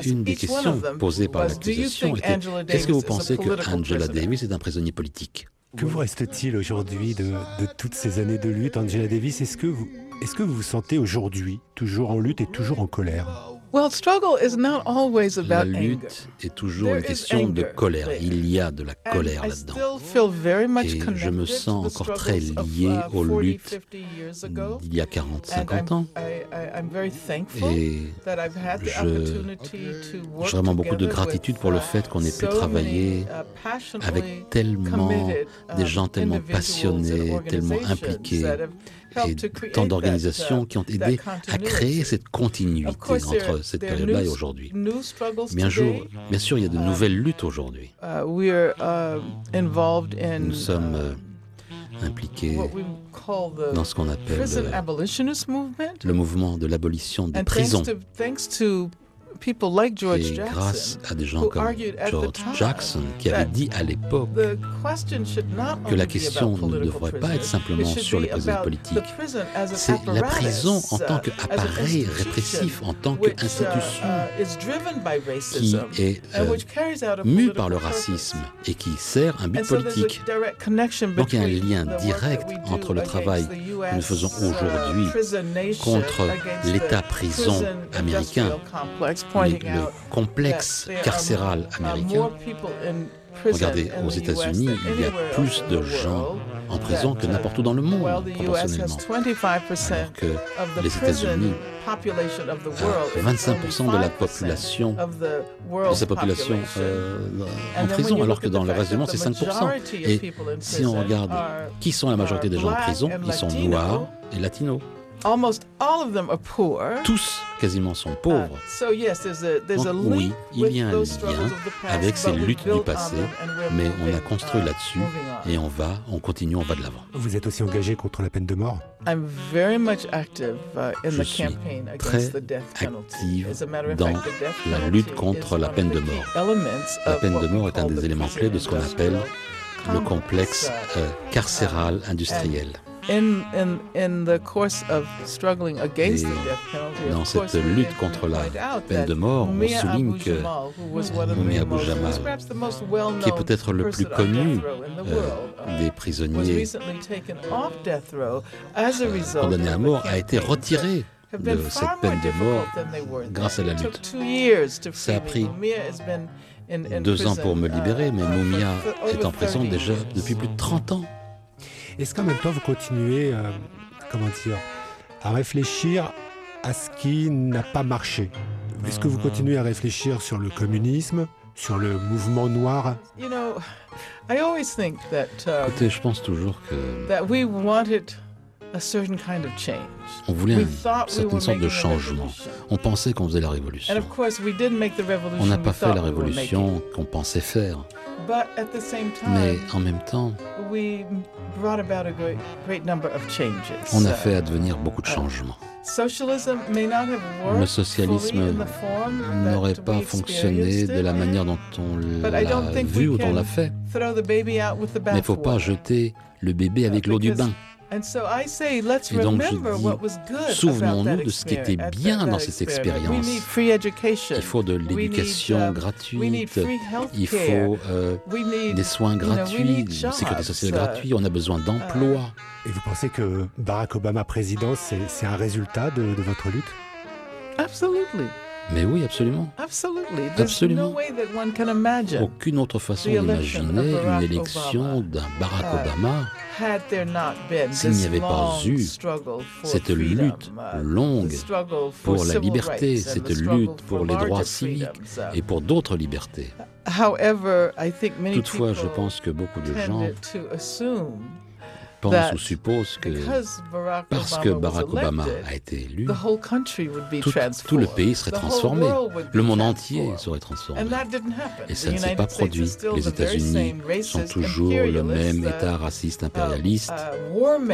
une des questions posées par l'accusation était Est-ce que vous pensez que Angela Davis est un prisonnier politique? Que vous reste-t-il aujourd'hui de, de, toutes ces années de lutte, Angela Davis? Est-ce que vous, est-ce que vous vous sentez aujourd'hui toujours en lutte et toujours en colère? La lutte est toujours une question de colère. Il y a de la colère là-dedans. Et je me sens encore très lié aux luttes d'il y a 40-50 ans. Et j'ai vraiment beaucoup de gratitude pour le fait qu'on ait pu travailler uh, avec tellement des uh, gens tellement passionnés, tellement impliqués et tant d'organisations qui ont aidé à créer cette continuité entre cette période-là et aujourd'hui. Bien, jour, bien sûr, il y a de nouvelles luttes aujourd'hui. Uh, uh, Nous sommes uh, euh, impliqués dans ce qu'on appelle euh, le mouvement de l'abolition des prisons et grâce à des gens comme George Jackson qui avait dit à l'époque que la question ne devrait pas être simplement sur les prisonniers politiques, c'est la prison en tant qu'appareil répressif, en tant qu'institution qui est euh, mue par le racisme et qui sert un but politique. Donc il y a un lien direct entre le travail que nous faisons aujourd'hui contre l'État-prison américain le, complexe carcéral américain. Regardez, aux États-Unis, il y a plus de gens en prison que n'importe où dans le monde, proportionnellement. Alors que les États-Unis, 25% de la population, de sa population euh, en prison, alors que dans le reste du monde, c'est 5%. Et si on regarde qui sont la majorité des gens en prison, ils sont noirs et latinos. Tous quasiment sont pauvres. Donc, oui, il y a un lien avec ces luttes du passé, mais on a construit là-dessus et on va, on continue, on va de l'avant. Vous êtes aussi engagé contre la peine de mort? Uh, Je suis très active dans la lutte contre la peine de mort. La peine de mort est un des éléments clés de ce qu'on appelle le complexe uh, euh, carcéral industriel dans cette lutte contre la peine de mort, on souligne que Mumia Abu Jamal, qui est peut-être le plus connu euh, des prisonniers condamnés à mort, a été retiré de cette peine de mort grâce à la lutte. Ça a pris deux ans pour me libérer, mais Mumia est en prison déjà depuis plus de 30 ans. Est-ce qu'en même temps, vous continuez, euh, comment dire, à réfléchir à ce qui n'a pas marché? Est-ce que vous continuez à réfléchir sur le communisme, sur le mouvement noir? Uh, Écoutez, je pense toujours que on voulait une certaine sorte de changement. On pensait qu'on faisait la révolution. On n'a pas fait la révolution qu'on pensait faire. Mais en même temps, on a fait advenir beaucoup de uh, changements. Le socialisme n'aurait pas fonctionné de la manière dont on l'a vu ou dont on l'a fait. Mais il ne faut pas jeter le bébé avec l'eau du bain. Et donc je dis, souvenons-nous de ce qui était bien dans cette expérience. Il faut de l'éducation gratuite, il faut euh, des soins gratuits, une sécurité sociale gratuite, on a besoin d'emplois. Et vous pensez que Barack Obama président, c'est un résultat de, votre lutte? Absolutely. Mais oui, absolument. Absolument. Aucune autre façon d'imaginer une élection d'un Barack uh, Obama s'il n'y avait pas eu cette lutte uh, longue pour la liberté, cette lutte pour les droits civiques uh, et pour d'autres libertés. Toutefois, je pense que beaucoup de gens pense ou suppose que parce que Barack Obama a été élu, tout, le pays serait transformé, le monde entier serait transformé. Et ça ne s'est pas produit. Les États-Unis sont toujours le même État raciste impérialiste, uh,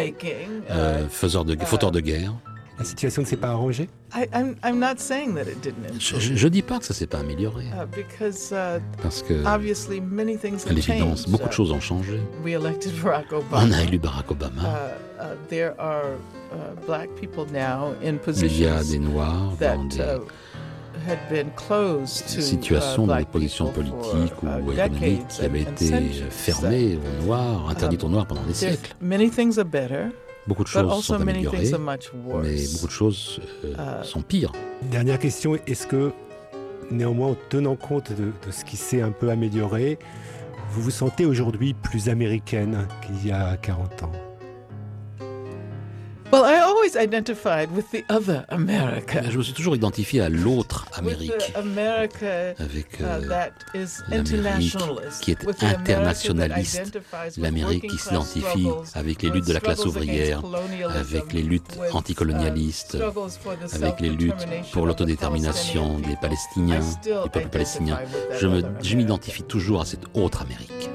euh, faiseur de, fauteur de guerre. La situation ne s'est pas arrangée? Je ne dis pas que ça ne s'est pas amélioré. Uh, uh, Parce que, à l'évidence, beaucoup de choses ont changé. [LAUGHS] On a élu Barack Obama. Uh, Il y a des Noirs dans des situations, dans des positions politiques ou économiques qui avaient été fermées aux Noirs, interdites aux Noirs pendant des siècles. Beaucoup de choses sont améliorées, mais beaucoup de choses euh, uh, sont pires. Dernière question, est-ce que, néanmoins, en tenant compte de, de ce qui s'est un peu amélioré, vous vous sentez aujourd'hui plus américaine qu'il y a 40 ans? Je me suis toujours identifié à l'autre Amérique, avec euh, l'Amérique qui est internationaliste, l'Amérique qui s'identifie avec les luttes de la classe ouvrière, avec les luttes anticolonialistes, avec les luttes pour l'autodétermination des Palestiniens, des peuples palestiniens. Je m'identifie toujours à cette autre Amérique.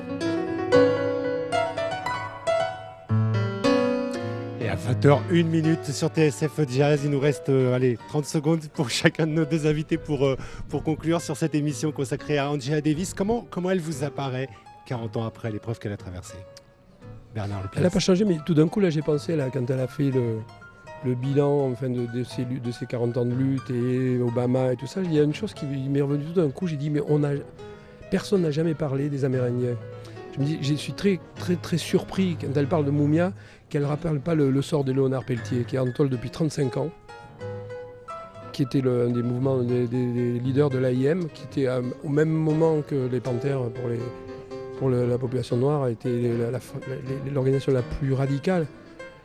20h, 1 minute sur TSF Jazz. Il nous reste euh, allez, 30 secondes pour [LAUGHS] chacun de nos deux invités pour, euh, pour conclure sur cette émission consacrée à Angela Davis. Comment, comment elle vous apparaît 40 ans après l'épreuve qu'elle a traversée? Bernard Elle n'a pas changé, mais tout d'un coup, là, j'ai pensé, là, quand elle a fait le, le bilan enfin, de, de, ses, de ses 40 ans de lutte et Obama et tout ça, il y a une chose qui m'est revenue tout d'un coup. J'ai dit, mais on a, personne n'a jamais parlé des Amérindiens. Je me dis, je suis très, très, très surpris quand elle parle de Moumia, qu'elle ne rappelle pas le, sort de Léonard Pelletier, qui est en tôle depuis 35 ans, qui était un des mouvements, des, leaders de l'AIM, qui était au même moment que les Panthères pour, la population noire, été l'organisation la, plus radicale,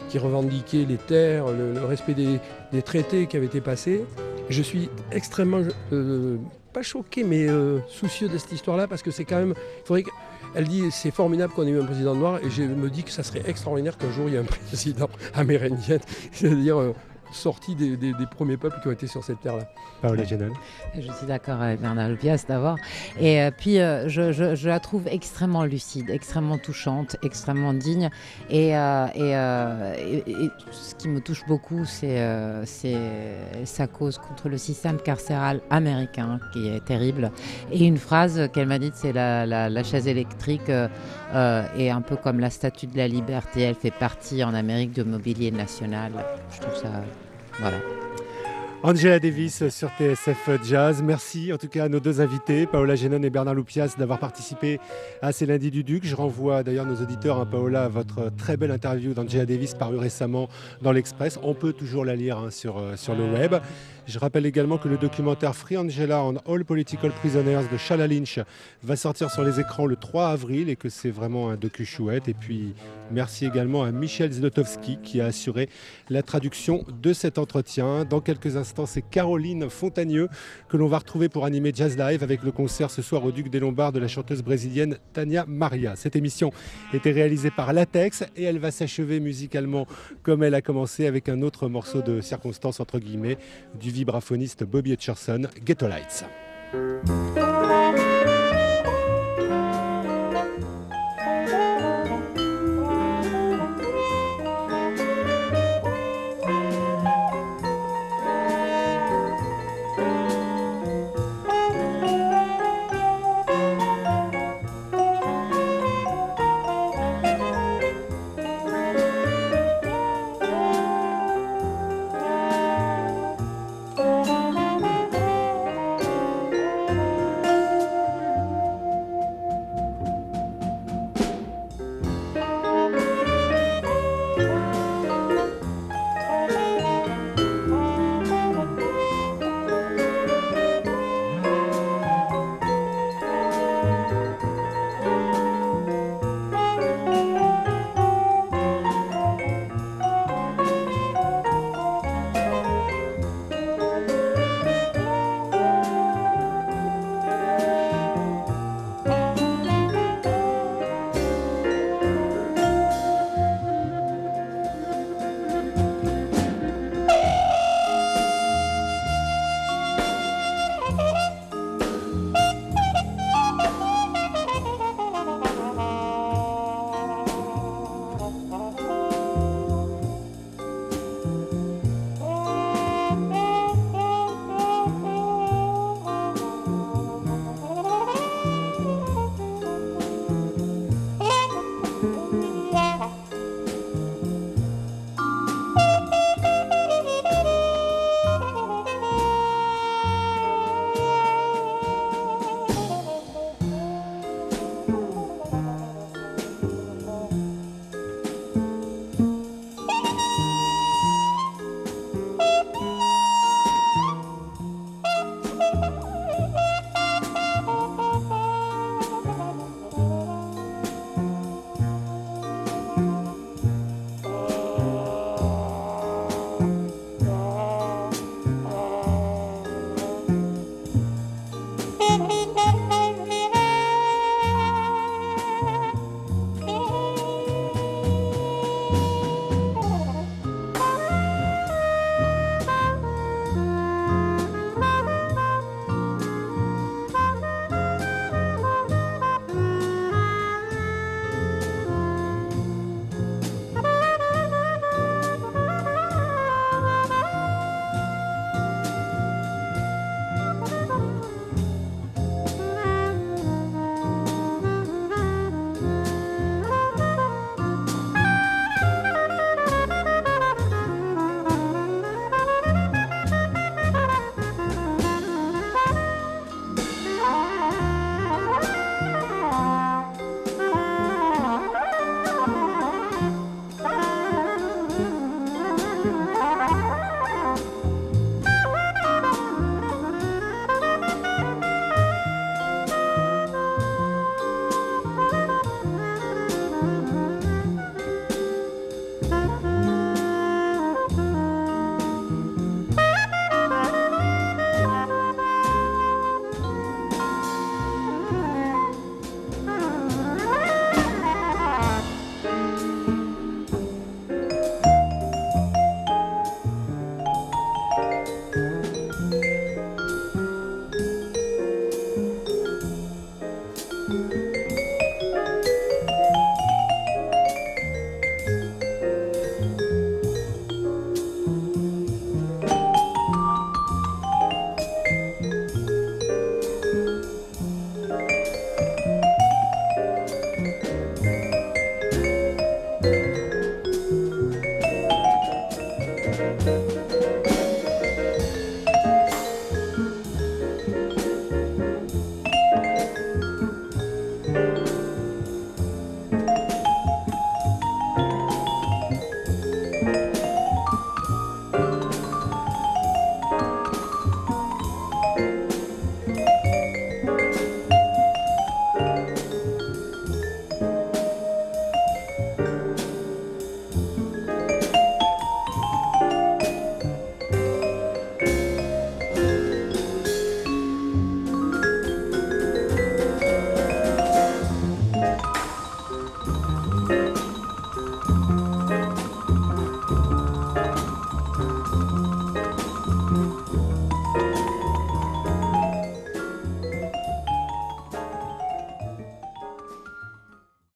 qui revendiquait les terres, le, respect des, traités qui avaient été passés. Je suis extrêmement, euh, pas choqué, mais euh, soucieux de cette histoire-là, parce que c'est quand même, il faudrait elle dit c'est formidable qu'on ait eu un président noir et je me dis que ça serait extraordinaire qu'un jour il y ait un [LAUGHS] président amérindien, [LAUGHS] c'est-à-dire euh, sorti des, premiers peuples qui ont été sur cette terre-là. Paola Je suis d'accord avec Bernard Lupias d'abord. Et euh, puis, euh, je, la trouve extrêmement lucide, extrêmement touchante, extrêmement digne. Et, ce qui me touche beaucoup, c'est sa cause contre le système carcéral américain, qui est terrible. Et une phrase qu'elle m'a dite, c'est la, la, chaise électrique est un peu comme la statue de la liberté. Elle fait partie en Amérique de mobilier national. Je trouve ça voilà. Angela Davis sur TSF Jazz. Merci en tout cas à nos deux invités, Paola Genon et Bernard Loupias, d'avoir participé à ces lundis du Duc. Je renvoie d'ailleurs nos auditeurs, hein, Paola, à votre très belle interview d'Angela Davis parue récemment dans l'Express. On peut toujours la lire hein, euh, sur le web. Je rappelle également que le documentaire Free Angela on All Political Prisoners de Shala Lynch va sortir sur les écrans le 3 avril et que c'est vraiment un docu chouette. Et puis merci également à Michel Zlotowski qui a assuré la traduction de cet entretien. Dans quelques instants, c'est Caroline Fontagneux que l'on va retrouver pour animer Jazz Live avec le concert ce soir au Duc des Lombards de la chanteuse brésilienne Tania Maria. Cette émission était réalisée par Latex et elle va s'achever musicalement comme elle a commencé avec un autre morceau de circonstance entre guillemets du vibraphoniste Bobby Hutcherson, Ghetto Lights.